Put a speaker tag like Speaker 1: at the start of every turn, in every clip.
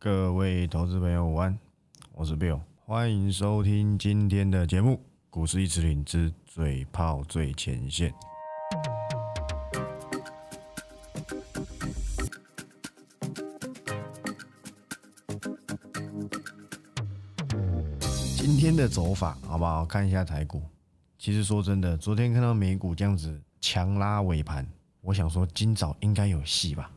Speaker 1: 各位投资朋友午安，我是 Bill，欢迎收听今天的节目《股市一词领之嘴炮最前线》。今天的走法好不好？看一下台股。其实说真的，昨天看到美股这样子强拉尾盘，我想说今早应该有戏吧。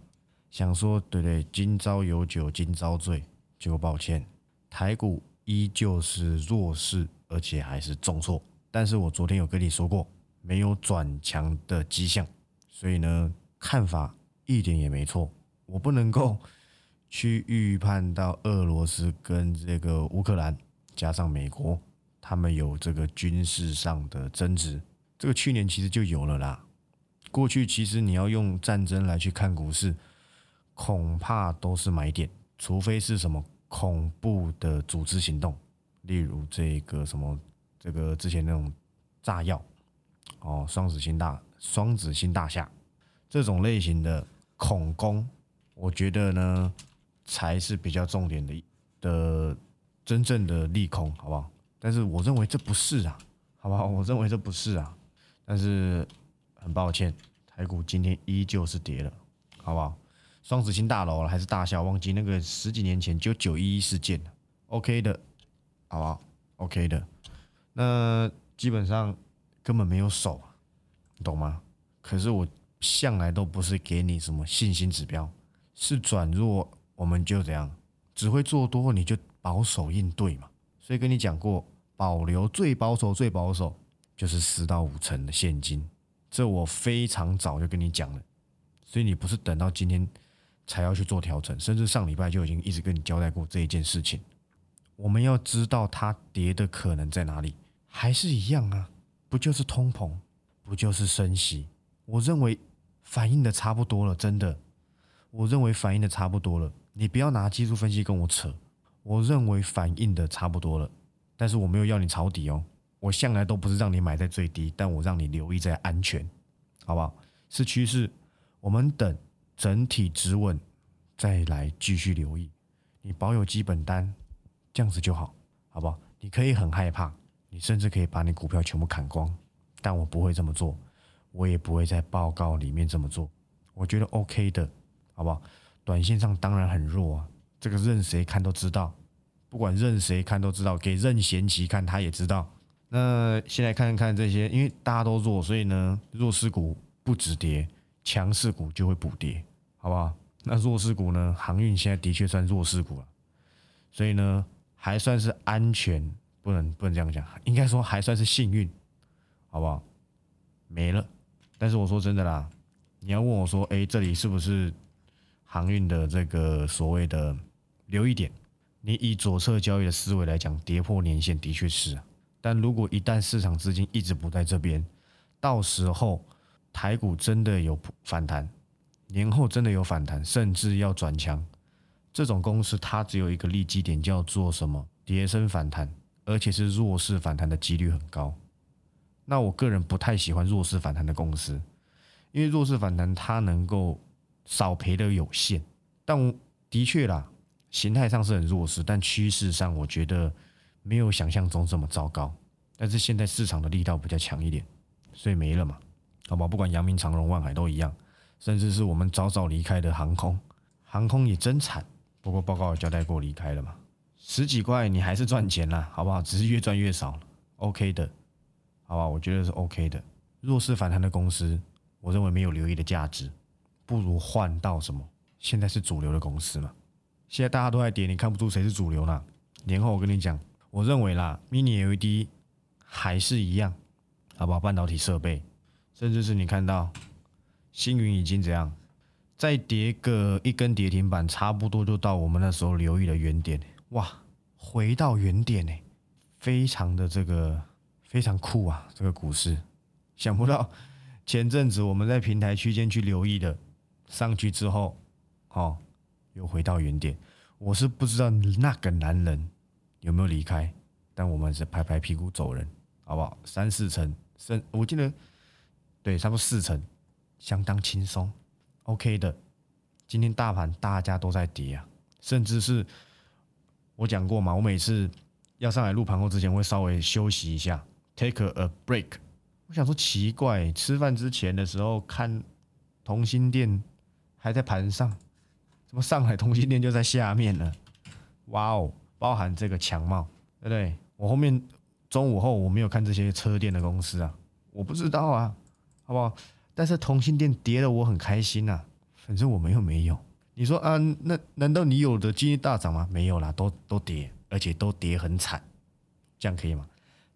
Speaker 1: 想说对对，今朝有酒今朝醉。结果抱歉，台股依旧是弱势，而且还是重挫。但是我昨天有跟你说过，没有转强的迹象，所以呢，看法一点也没错。我不能够去预判到俄罗斯跟这个乌克兰加上美国，他们有这个军事上的争执。这个去年其实就有了啦。过去其实你要用战争来去看股市，恐怕都是买点，除非是什么恐怖的组织行动，例如这个什么这个之前那种炸药哦，双子星大双子星大厦这种类型的恐攻，我觉得呢才是比较重点的的真正的利空，好不好？但是我认为这不是啊，好不好？我认为这不是啊，但是很抱歉。台股今天依旧是跌了，好不好？双子星大楼了还是大厦？忘记那个十几年前就九一一事件了。OK 的，好不好？OK 的。那基本上根本没有手，懂吗？可是我向来都不是给你什么信心指标，是转弱我们就这样，只会做多你就保守应对嘛。所以跟你讲过，保留最保守最保守就是四到五成的现金。这我非常早就跟你讲了，所以你不是等到今天才要去做调整，甚至上礼拜就已经一直跟你交代过这一件事情。我们要知道它跌的可能在哪里，还是一样啊，不就是通膨，不就是升息？我认为反应的差不多了，真的，我认为反应的差不多了。你不要拿技术分析跟我扯，我认为反应的差不多了，但是我没有要你抄底哦。我向来都不是让你买在最低，但我让你留意在安全，好不好？是趋势，我们等整体止稳再来继续留意。你保有基本单，这样子就好，好不好？你可以很害怕，你甚至可以把你股票全部砍光，但我不会这么做，我也不会在报告里面这么做。我觉得 OK 的，好不好？短线上当然很弱啊，这个任谁看都知道，不管任谁看都知道，给任贤齐看他也知道。那现在看看这些，因为大家都弱，所以呢，弱势股不止跌，强势股就会补跌，好不好？那弱势股呢，航运现在的确算弱势股了，所以呢，还算是安全，不能不能这样讲，应该说还算是幸运，好不好？没了，但是我说真的啦，你要问我说，哎，这里是不是航运的这个所谓的留一点？你以左侧交易的思维来讲，跌破年线的确是啊。但如果一旦市场资金一直不在这边，到时候台股真的有反弹，年后真的有反弹，甚至要转强，这种公司它只有一个利基点，叫做什么？跌升反弹，而且是弱势反弹的几率很高。那我个人不太喜欢弱势反弹的公司，因为弱势反弹它能够少赔的有限。但的确啦，形态上是很弱势，但趋势上我觉得。没有想象中这么糟糕，但是现在市场的力道比较强一点，所以没了嘛，好吧？不管阳明、长荣、万海都一样，甚至是我们早早离开的航空，航空也真惨。不过报告有交代过离开了嘛，十几块你还是赚钱啦，好不好？只是越赚越少，OK 的，好吧？我觉得是 OK 的。弱势反弹的公司，我认为没有留意的价值，不如换到什么？现在是主流的公司嘛？现在大家都在跌，你看不出谁是主流呢？年后我跟你讲。我认为啦，Mini LED 还是一样，好不好？半导体设备，甚至是你看到星云已经怎样，再叠个一根跌停板，差不多就到我们那时候留意的原点。哇，回到原点呢，非常的这个非常酷啊！这个股市，想不到前阵子我们在平台区间去留意的，上去之后，哦，又回到原点。我是不知道那个男人。有没有离开？但我们是拍拍屁股走人，好不好？三四成，甚我记得对，差不多四成，相当轻松，OK 的。今天大盘大家都在跌啊，甚至是我讲过嘛，我每次要上来录盘后之前会稍微休息一下，take a break。我想说奇怪，吃饭之前的时候看同心店还在盘上，怎么上海同心店就在下面呢？哇哦，包含这个强帽，对不对？我后面中午后我没有看这些车店的公司啊，我不知道啊，好不好？但是同性恋跌了，我很开心呐。反正我们又没有。你说啊，那难道你有的今天大涨吗？没有啦，都都跌，而且都跌很惨，这样可以吗？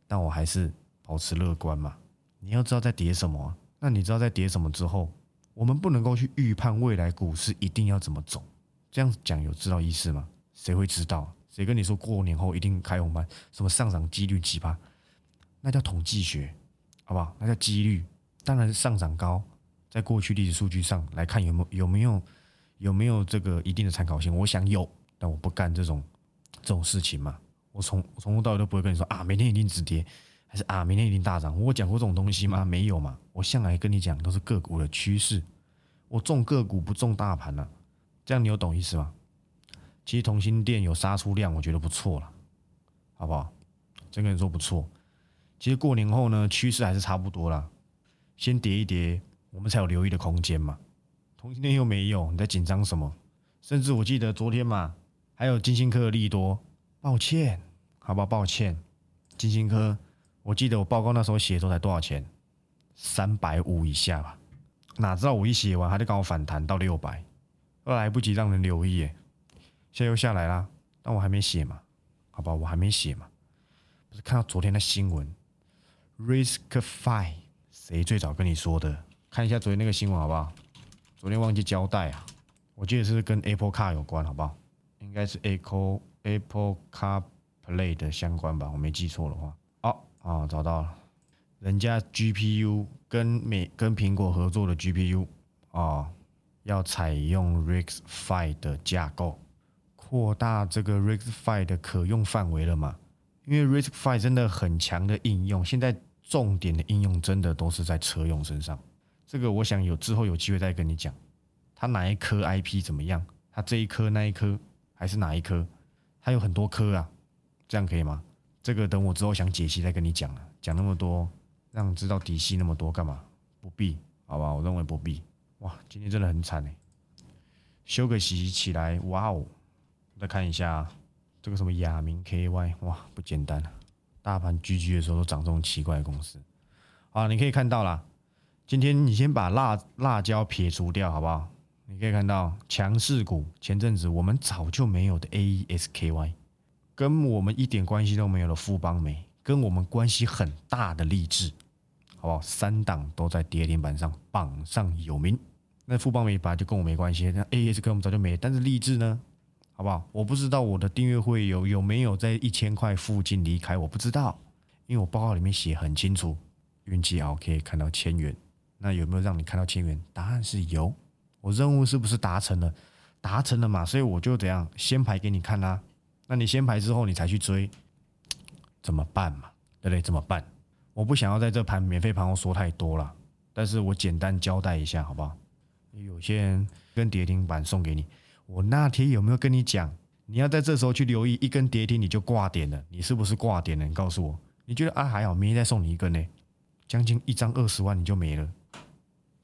Speaker 1: 但我还是保持乐观嘛。你要知道在跌什么，那你知道在跌什么之后，我们不能够去预判未来股市一定要怎么走。这样讲有知道意思吗？谁会知道？谁跟你说过年后一定开红盘？什么上涨几率几趴？那叫统计学，好不好？那叫几率。当然是上涨高，在过去历史数据上来看，有没有有没有有没有这个一定的参考性？我想有，但我不干这种这种事情嘛。我从从头到尾都不会跟你说啊，明天一定止跌，还是啊，明天一定大涨。我讲过这种东西吗？没有嘛。我向来跟你讲都是个股的趋势，我重个股不重大盘呢。这样你有懂意思吗？其实同心店有杀出量，我觉得不错了，好不好？真跟你说不错。其实过年后呢，趋势还是差不多了。先叠一叠，我们才有留意的空间嘛。同今天又没有，你在紧张什么？甚至我记得昨天嘛，还有金星科的利多，抱歉，好不好？抱歉，金星科，我记得我报告那时候写的时候才多少钱？三百五以下吧。哪知道我一写完，还得刚好反弹到六百，都来不及让人留意，现在又下来啦。但我还没写嘛，好吧，我还没写嘛。不是看到昨天的新闻，Risk Five。谁最早跟你说的？看一下昨天那个新闻好不好？昨天忘记交代啊，我记得是跟 Apple Car 有关，好不好？应该是 Apple Apple Car Play 的相关吧，我没记错的话。哦，啊，找到了，人家 GPU 跟美跟苹果合作的 GPU 啊，要采用 RISC-V 的架构，扩大这个 RISC-V 的可用范围了嘛？因为 RISC-V 真的很强的应用，现在。重点的应用真的都是在车用身上，这个我想有之后有机会再跟你讲，它哪一颗 IP 怎么样？它这一颗那一颗还是哪一颗？它有很多颗啊，这样可以吗？这个等我之后想解析再跟你讲了，讲那么多让你知道底细那么多干嘛？不必，好吧？我认为不必。哇，今天真的很惨哎，休个息起来，哇哦！再看一下这个什么亚明 KY，哇，不简单啊。大盘居居的时候都涨这种奇怪的公司，啊，你可以看到啦。今天你先把辣辣椒撇除掉，好不好？你可以看到强势股，前阵子我们早就没有的 AESKY，跟我们一点关系都没有的富邦煤，跟我们关系很大的励志，好不好？三档都在跌停板上榜上有名。那富邦煤本来就跟我没关系，那 AESK 我们早就没，但是励志呢？好不好？我不知道我的订阅会有有没有在一千块附近离开，我不知道，因为我报告里面写很清楚，运气好可以看到千元。那有没有让你看到千元？答案是有。我任务是不是达成了？达成了嘛，所以我就怎样先排给你看啦。那你先排之后，你才去追，怎么办嘛？对不对？怎么办？我不想要在这盘免费盘后说太多了，但是我简单交代一下，好不好？有些人跟跌停板送给你。我那天有没有跟你讲，你要在这时候去留意一根跌停你就挂点了，你是不是挂点了？你告诉我，你觉得啊还好，明天再送你一根呢，将近一张二十万你就没了。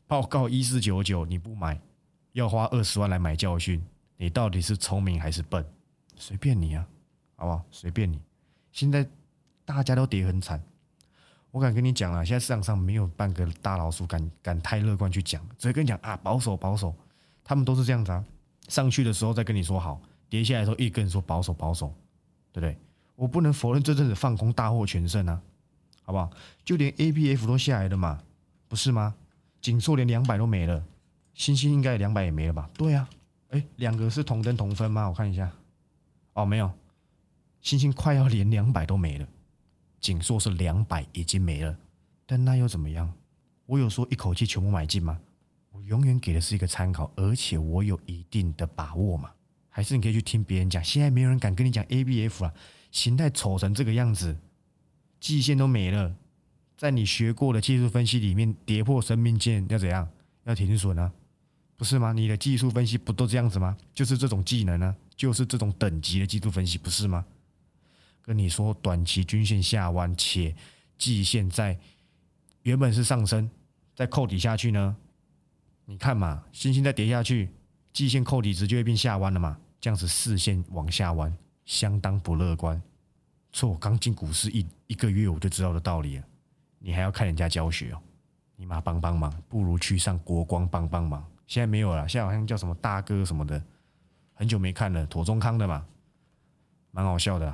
Speaker 1: 报告一四九九你不买，要花二十万来买教训，你到底是聪明还是笨？随便你啊，好不好？随便你。现在大家都跌很惨，我敢跟你讲了，现在市场上没有半个大老鼠敢敢太乐观去讲，只会跟你讲啊保守保守，他们都是这样子啊。上去的时候再跟你说好，跌下来时候一跟你说保守保守，对不对？我不能否认这阵子放空大获全胜啊，好不好？就连 A B F 都下来了嘛，不是吗？锦硕连两百都没了，星星应该两百也没了吧？对啊，哎，两个是同登同分吗？我看一下，哦，没有，星星快要连两百都没了，锦硕是两百已经没了，但那又怎么样？我有说一口气全部买进吗？我永远给的是一个参考，而且我有一定的把握嘛？还是你可以去听别人讲？现在没有人敢跟你讲 A B F 了，形态丑成这个样子，季线都没了，在你学过的技术分析里面，跌破生命线要怎样？要停损呢？不是吗？你的技术分析不都这样子吗？就是这种技能呢，就是这种等级的技术分析，不是吗？跟你说，短期均线下弯，且季线在原本是上升，再扣底下去呢？你看嘛，星星再跌下去，季线扣底值就会变下弯了嘛？这样子四线往下弯，相当不乐观。错我刚进股市一一个月，我就知道的道理了。你还要看人家教学哦？你妈帮帮忙，不如去上国光帮帮忙。现在没有了，现在好像叫什么大哥什么的，很久没看了。妥中康的嘛，蛮好笑的。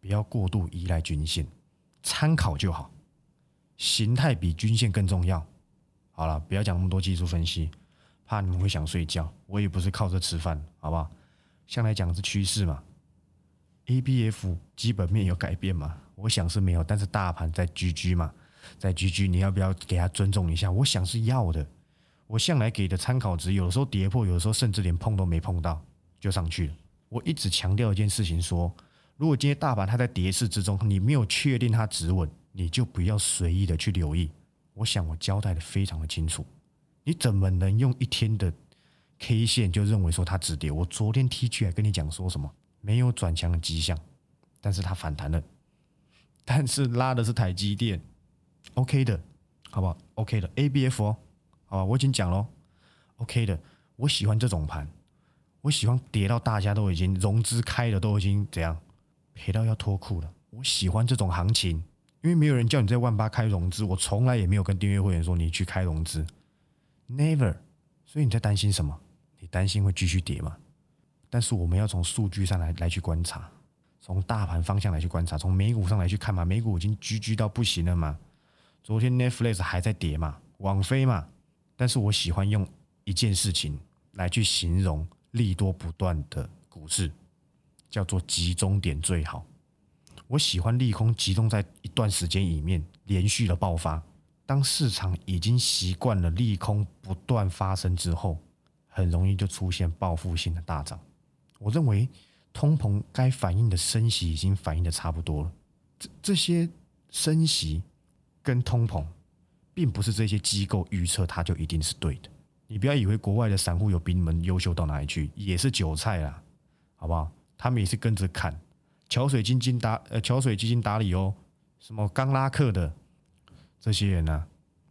Speaker 1: 不要过度依赖均线，参考就好。形态比均线更重要。好了，不要讲那么多技术分析，怕你们会想睡觉。我也不是靠这吃饭，好不好？向来讲是趋势嘛。A B F 基本面有改变吗？我想是没有，但是大盘在 G G 嘛，在 G G，你要不要给他尊重一下？我想是要的。我向来给的参考值，有的时候跌破，有的时候甚至连碰都没碰到就上去了。我一直强调一件事情，说如果今天大盘它在跌势之中，你没有确定它止稳，你就不要随意的去留意。我想我交代的非常的清楚，你怎么能用一天的 K 线就认为说它止跌？我昨天 T 区还跟你讲说什么？没有转强的迹象，但是它反弹了，但是拉的是台积电，OK 的，好不好？OK 的，ABF 哦，好吧，我已经讲了，OK 的，我喜欢这种盘，我喜欢跌到大家都已经融资开了，都已经怎样赔到要脱裤了，我喜欢这种行情，因为没有人叫你在万八开融资，我从来也没有跟订阅会员说你去开融资，Never，所以你在担心什么？你担心会继续跌吗？但是我们要从数据上来来去观察，从大盘方向来去观察，从美股上来去看嘛。美股已经居居到不行了嘛。昨天 Netflix 还在跌嘛，网飞嘛。但是我喜欢用一件事情来去形容利多不断的股市，叫做集中点最好。我喜欢利空集中在一段时间里面连续的爆发。当市场已经习惯了利空不断发生之后，很容易就出现报复性的大涨。我认为通膨该反映的升息已经反映的差不多了。这这些升息跟通膨，并不是这些机构预测它就一定是对的。你不要以为国外的散户有比你们优秀到哪里去，也是韭菜啦，好不好？他们也是跟着砍。桥水基金打呃，桥水基金打理哦，什么刚拉克的这些人呢？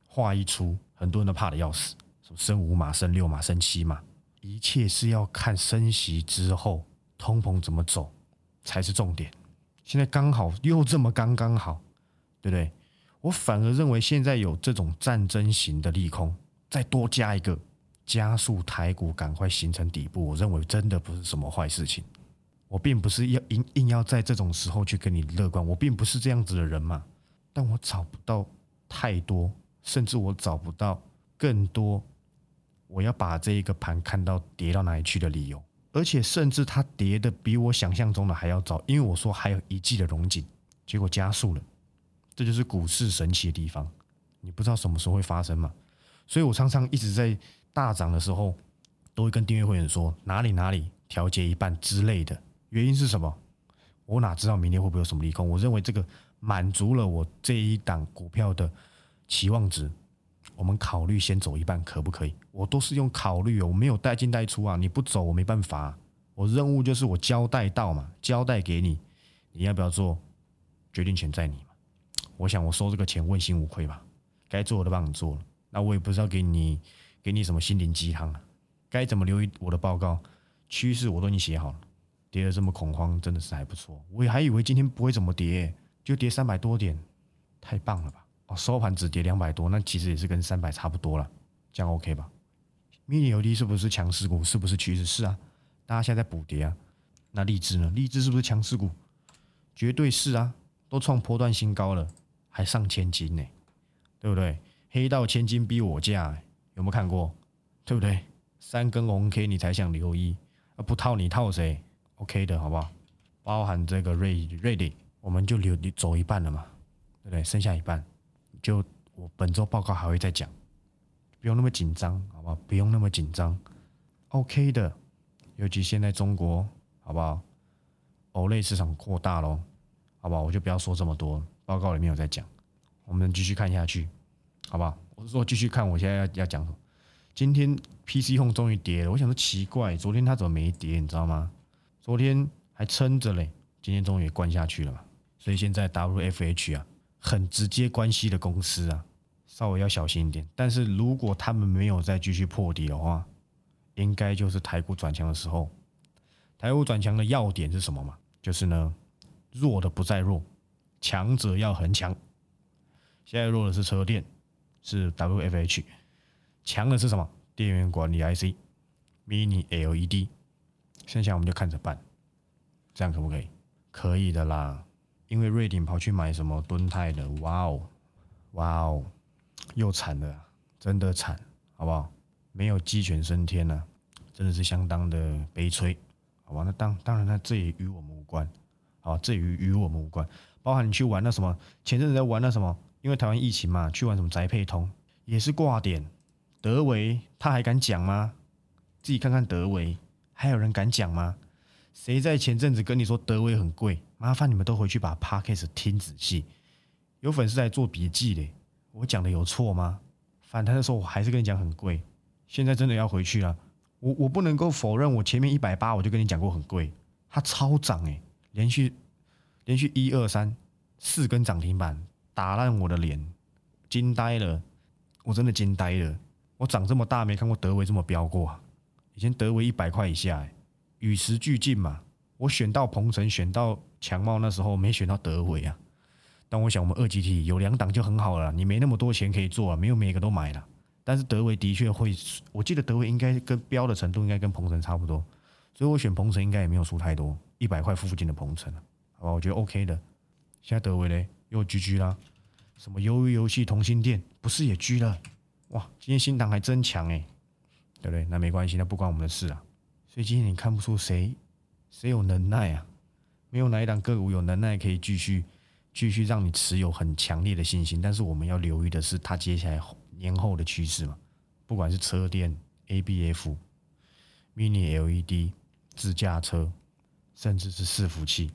Speaker 1: 话一出，很多人都怕的要死，什么升五码、升六码、升七码。一切是要看升息之后通膨怎么走才是重点。现在刚好又这么刚刚好，对不对？我反而认为现在有这种战争型的利空，再多加一个加速台股赶快形成底部，我认为真的不是什么坏事情。我并不是要硬硬要在这种时候去跟你乐观，我并不是这样子的人嘛。但我找不到太多，甚至我找不到更多。我要把这一个盘看到跌到哪里去的理由，而且甚至它跌的比我想象中的还要早，因为我说还有一季的融景，结果加速了，这就是股市神奇的地方，你不知道什么时候会发生嘛，所以我常常一直在大涨的时候，都会跟订阅会员说哪里哪里调节一半之类的，原因是什么？我哪知道明天会不会有什么利空？我认为这个满足了我这一档股票的期望值。我们考虑先走一半，可不可以？我都是用考虑哦，我没有带进带出啊。你不走，我没办法。我任务就是我交代到嘛，交代给你，你要不要做？决定权在你嘛。我想我收这个钱问心无愧吧，该做的都帮你做了。那我也不知道给你给你什么心灵鸡汤啊，该怎么留意我的报告趋势我都已经写好了。跌得这么恐慌，真的是还不错。我还以为今天不会怎么跌，就跌三百多点，太棒了吧。哦收盘只跌两百多，那其实也是跟三百差不多了，这样 OK 吧？mini 油 D 是不是强势股？是不是趋势？是啊，大家现在在补跌啊。那荔枝呢？荔枝是不是强势股？绝对是啊，都创波段新高了，还上千金呢，对不对？黑道千金逼我价，有没有看过？对不对？三根红 K 你才想留意，啊不套你套谁？OK 的好不好？包含这个瑞瑞迪，我们就留走一半了嘛，对不对？剩下一半。就我本周报告还会再讲，不用那么紧张，好不好？不用那么紧张，OK 的。尤其现在中国，好不好？欧类市场扩大喽，好不好？我就不要说这么多，报告里面有在讲，我们继续看下去，好不好？我是说继续看，我现在要要讲什么？今天 PC Home 终于跌了，我想说奇怪，昨天它怎么没跌？你知道吗？昨天还撑着嘞，今天终于关下去了嘛。所以现在 WFH 啊，很直接关系的公司啊，稍微要小心一点。但是如果他们没有再继续破底的话，应该就是台股转强的时候。台股转强的要点是什么嘛？就是呢，弱的不再弱，强者要很强。现在弱的是车电，是 WFH；强的是什么？电源管理 IC、Mini LED。剩下我们就看着办，这样可不可以？可以的啦。因为瑞鼎跑去买什么敦泰的，哇哦，哇哦，又惨了，真的惨，好不好？没有鸡犬升天了，真的是相当的悲催。好吧，那当当然，那这也与我们无关，好，这与与我们无关。包含你去玩那什么，前阵子在玩那什么，因为台湾疫情嘛，去玩什么宅配通也是挂点。德维他还敢讲吗？自己看看德维，还有人敢讲吗？谁在前阵子跟你说德威很贵？麻烦你们都回去把 podcast 听仔细。有粉丝在做笔记嘞，我讲的有错吗？反弹的时候我还是跟你讲很贵，现在真的要回去了。我我不能够否认，我前面一百八我就跟你讲过很贵，它超涨诶，连续连续一二三四根涨停板打烂我的脸，惊呆了，我真的惊呆了，我长这么大没看过德威这么飙过啊！以前德维一百块以下，诶，与时俱进嘛。我选到鹏程，选到强茂，那时候没选到德维啊。但我想我们二级体有两档就很好了，你没那么多钱可以做啊，没有每个都买了。但是德维的确会，我记得德维应该跟标的程度应该跟鹏程差不多，所以我选鹏程应该也没有输太多，一百块附近的鹏程好吧，我觉得 OK 的。现在德维嘞又 GG 啦，什么鱿鱼游戏、同心店不是也 G 了？哇，今天新塘还真强哎，对不对？那没关系，那不关我们的事啊。所以今天你看不出谁谁有能耐啊？没有哪一档个股有能耐可以继续继续让你持有很强烈的信心。但是我们要留意的是，它接下来。年后的趋势嘛，不管是车电、ABF、Mini LED、自驾车，甚至是伺服器，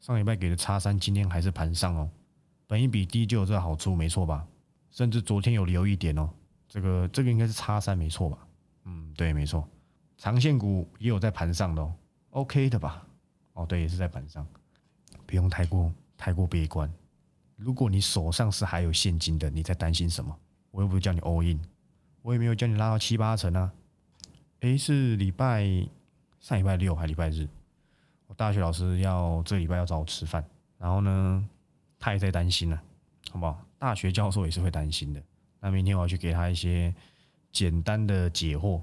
Speaker 1: 上礼拜给的叉三，今天还是盘上哦。本一比低就有这个好处，没错吧？甚至昨天有留一点哦，这个这个应该是叉三没错吧？嗯，对，没错。长线股也有在盘上的，OK 的吧？哦，对，也是在盘上，不用太过太过悲观。如果你手上是还有现金的，你在担心什么？我又不是叫你 all in，我也没有叫你拉到七八成啊。诶，是礼拜上礼拜六还礼拜日，我大学老师要这礼拜要找我吃饭，然后呢，他也在担心呢，好不好？大学教授也是会担心的。那明天我要去给他一些简单的解惑。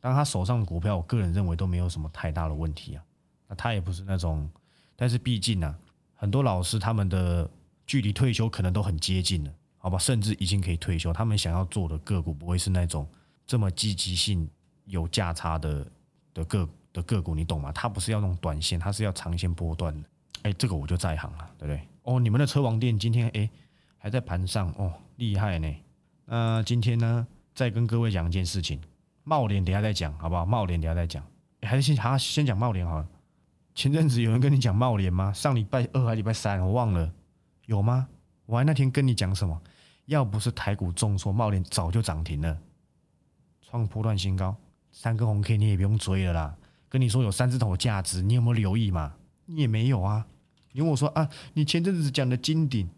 Speaker 1: 当他手上股票，我个人认为都没有什么太大的问题啊。那他也不是那种，但是毕竟呢，很多老师他们的距离退休可能都很接近了。好吧，甚至已经可以退休。他们想要做的个股不会是那种这么积极性有价差的的个的个股，你懂吗？他不是要那种短线，他是要长线波段的。哎，这个我就在行了，对不对？哦，你们的车王店今天哎还在盘上哦，厉害呢。那今天呢，再跟各位讲一件事情，茂联等下再讲，好不好？茂联等下再讲，还是先好先讲茂联好了。前阵子有人跟你讲茂联吗？上礼拜二还礼拜三，我忘了，有吗？我还那天跟你讲什么？要不是台股重挫，茂联早就涨停了，创波段新高，三根红 K 你也不用追了啦。跟你说有三只头价值，你有没有留意嘛？你也没有啊。你跟我说啊，你前阵子讲的金鼎，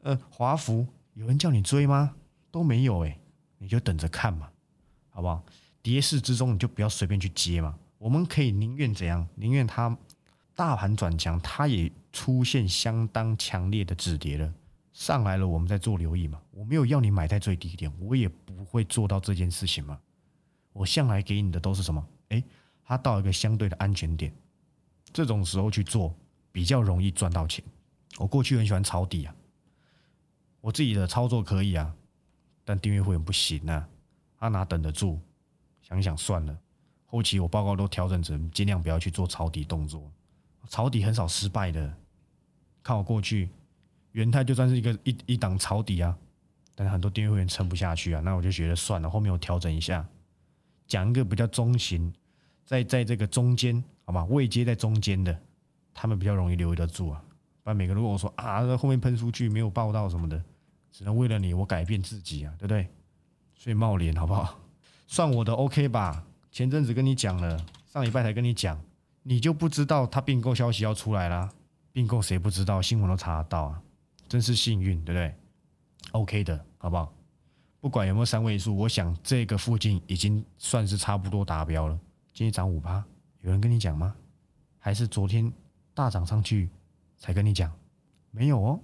Speaker 1: 呃，华福，有人叫你追吗？都没有哎，你就等着看嘛，好不好？跌势之中你就不要随便去接嘛。我们可以宁愿怎样？宁愿它大盘转强，它也出现相当强烈的止跌了。上来了，我们再做留意嘛。我没有要你买在最低点，我也不会做到这件事情嘛。我向来给你的都是什么？诶，它到一个相对的安全点，这种时候去做比较容易赚到钱。我过去很喜欢抄底啊，我自己的操作可以啊，但订阅会员不行啊，他哪等得住？想想算了，后期我报告都调整成尽量不要去做抄底动作，抄底很少失败的。看我过去。元泰就算是一个一一档抄底啊，但是很多订阅会员撑不下去啊，那我就觉得算了，后面我调整一下，讲一个比较中型，在在这个中间，好吧，位阶在中间的，他们比较容易留得住啊。不然每个如果我说啊，后面喷出去没有报道什么的，只能为了你我改变自己啊，对不对？所以冒脸好不好？算我的 OK 吧。前阵子跟你讲了，上礼拜才跟你讲，你就不知道他并购消息要出来啦。并购谁不知道？新闻都查得到啊，真是幸运，对不对？OK 的，好不好？不管有没有三位数，我想这个附近已经算是差不多达标了。今天涨五趴，有人跟你讲吗？还是昨天大涨上去才跟你讲？没有哦，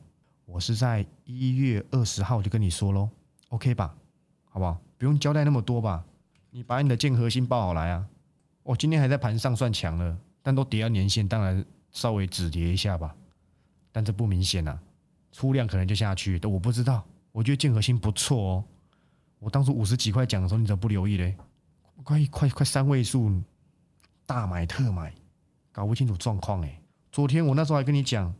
Speaker 1: 我是在一月二十号就跟你说喽，OK 吧？好不好？不用交代那么多吧？你把你的建核心报好来啊！我今天还在盘上算强了，但都跌到年线，当然稍微止跌一下吧。但这不明显呐，出量可能就下去，但我不知道。我觉得建核心不错哦。我当初五十几块讲的时候，你怎么不留意嘞？快快快三位数，大买特买，搞不清楚状况哎。昨天我那时候还跟你讲，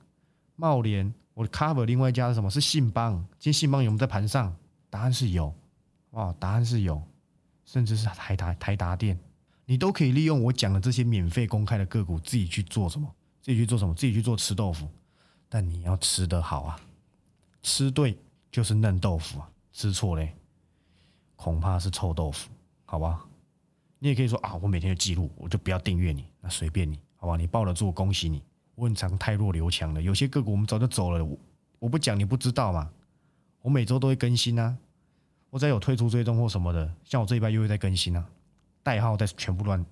Speaker 1: 茂联我的 cover 另外一家是什么？是信邦。今天信邦有没有在盘上？答案是有，哇，答案是有，甚至是台达台达电，你都可以利用我讲的这些免费公开的个股，自己去做什么？自己去做什么？自己去做吃豆腐。但你要吃得好啊，吃对就是嫩豆腐啊，吃错嘞。恐怕是臭豆腐，好吧？你也可以说啊，我每天就记录，我就不要订阅你，那随便你，好吧？你抱得住，恭喜你。问常太弱留强了，有些个股我们早就走了，我我不讲你不知道嘛。我每周都会更新啊，我再有退出追踪或什么的，像我这一拜又会在更新啊，代号在全部乱，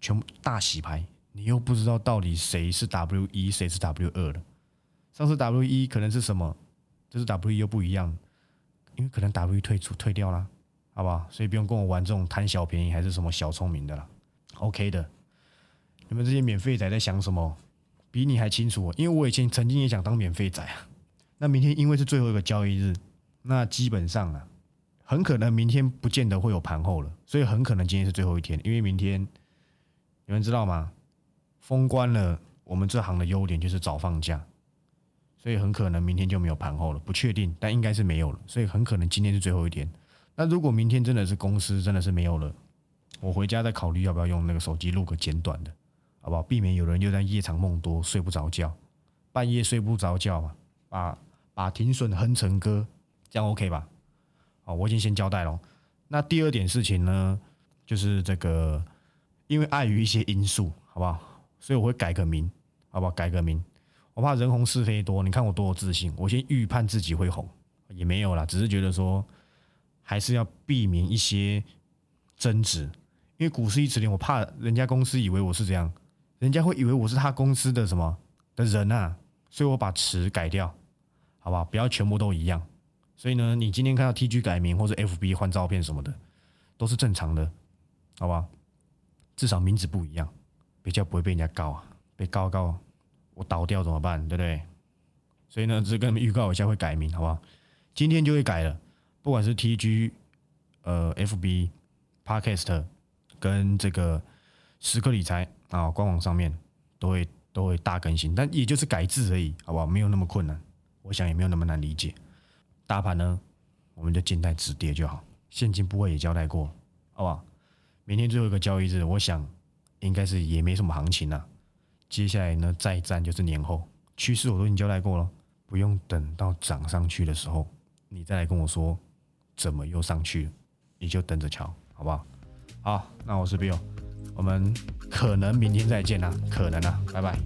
Speaker 1: 全部大洗牌，你又不知道到底谁是 W 一，谁是 W 二的。上次 W 一可能是什么，这次 W 一又不一样，因为可能 W 一退出退掉了。好不好？所以不用跟我玩这种贪小便宜还是什么小聪明的了。OK 的，你们这些免费仔在想什么？比你还清楚。因为我以前曾经也想当免费仔啊。那明天因为是最后一个交易日，那基本上啊，很可能明天不见得会有盘后了。所以很可能今天是最后一天，因为明天你们知道吗？封关了，我们这行的优点就是早放假，所以很可能明天就没有盘后了。不确定，但应该是没有了。所以很可能今天是最后一天。那如果明天真的是公司真的是没有了，我回家再考虑要不要用那个手机录个简短的，好不好？避免有人又在夜长梦多睡不着觉，半夜睡不着觉嘛，把把停损哼成歌，这样 OK 吧？好，我已经先交代了。那第二点事情呢，就是这个，因为碍于一些因素，好不好？所以我会改个名，好不好？改个名，我怕人红是非多。你看我多有自信，我先预判自己会红，也没有啦，只是觉得说。还是要避免一些争执，因为股市一直连，我怕人家公司以为我是这样，人家会以为我是他公司的什么的人啊，所以我把词改掉，好不好？不要全部都一样。所以呢，你今天看到 T G 改名或者 F B 换照片什么的，都是正常的，好吧？至少名字不一样，比较不会被人家告啊，被告告我倒掉怎么办？对不对？所以呢，只跟你们预告一下会改名，好不好？今天就会改了。不管是 T G、呃 F B、Podcast 跟这个时刻理财啊，官网上面都会都会大更新，但也就是改字而已，好不好？没有那么困难，我想也没有那么难理解。大盘呢，我们就静待止跌就好。现金部位也交代过，好不好？明天最后一个交易日，我想应该是也没什么行情了。接下来呢，再战就是年后趋势，我都已经交代过了，不用等到涨上去的时候，你再来跟我说。怎么又上去？你就等着瞧，好不好？好，那我是 Bill，我们可能明天再见啦，可能啊，拜拜。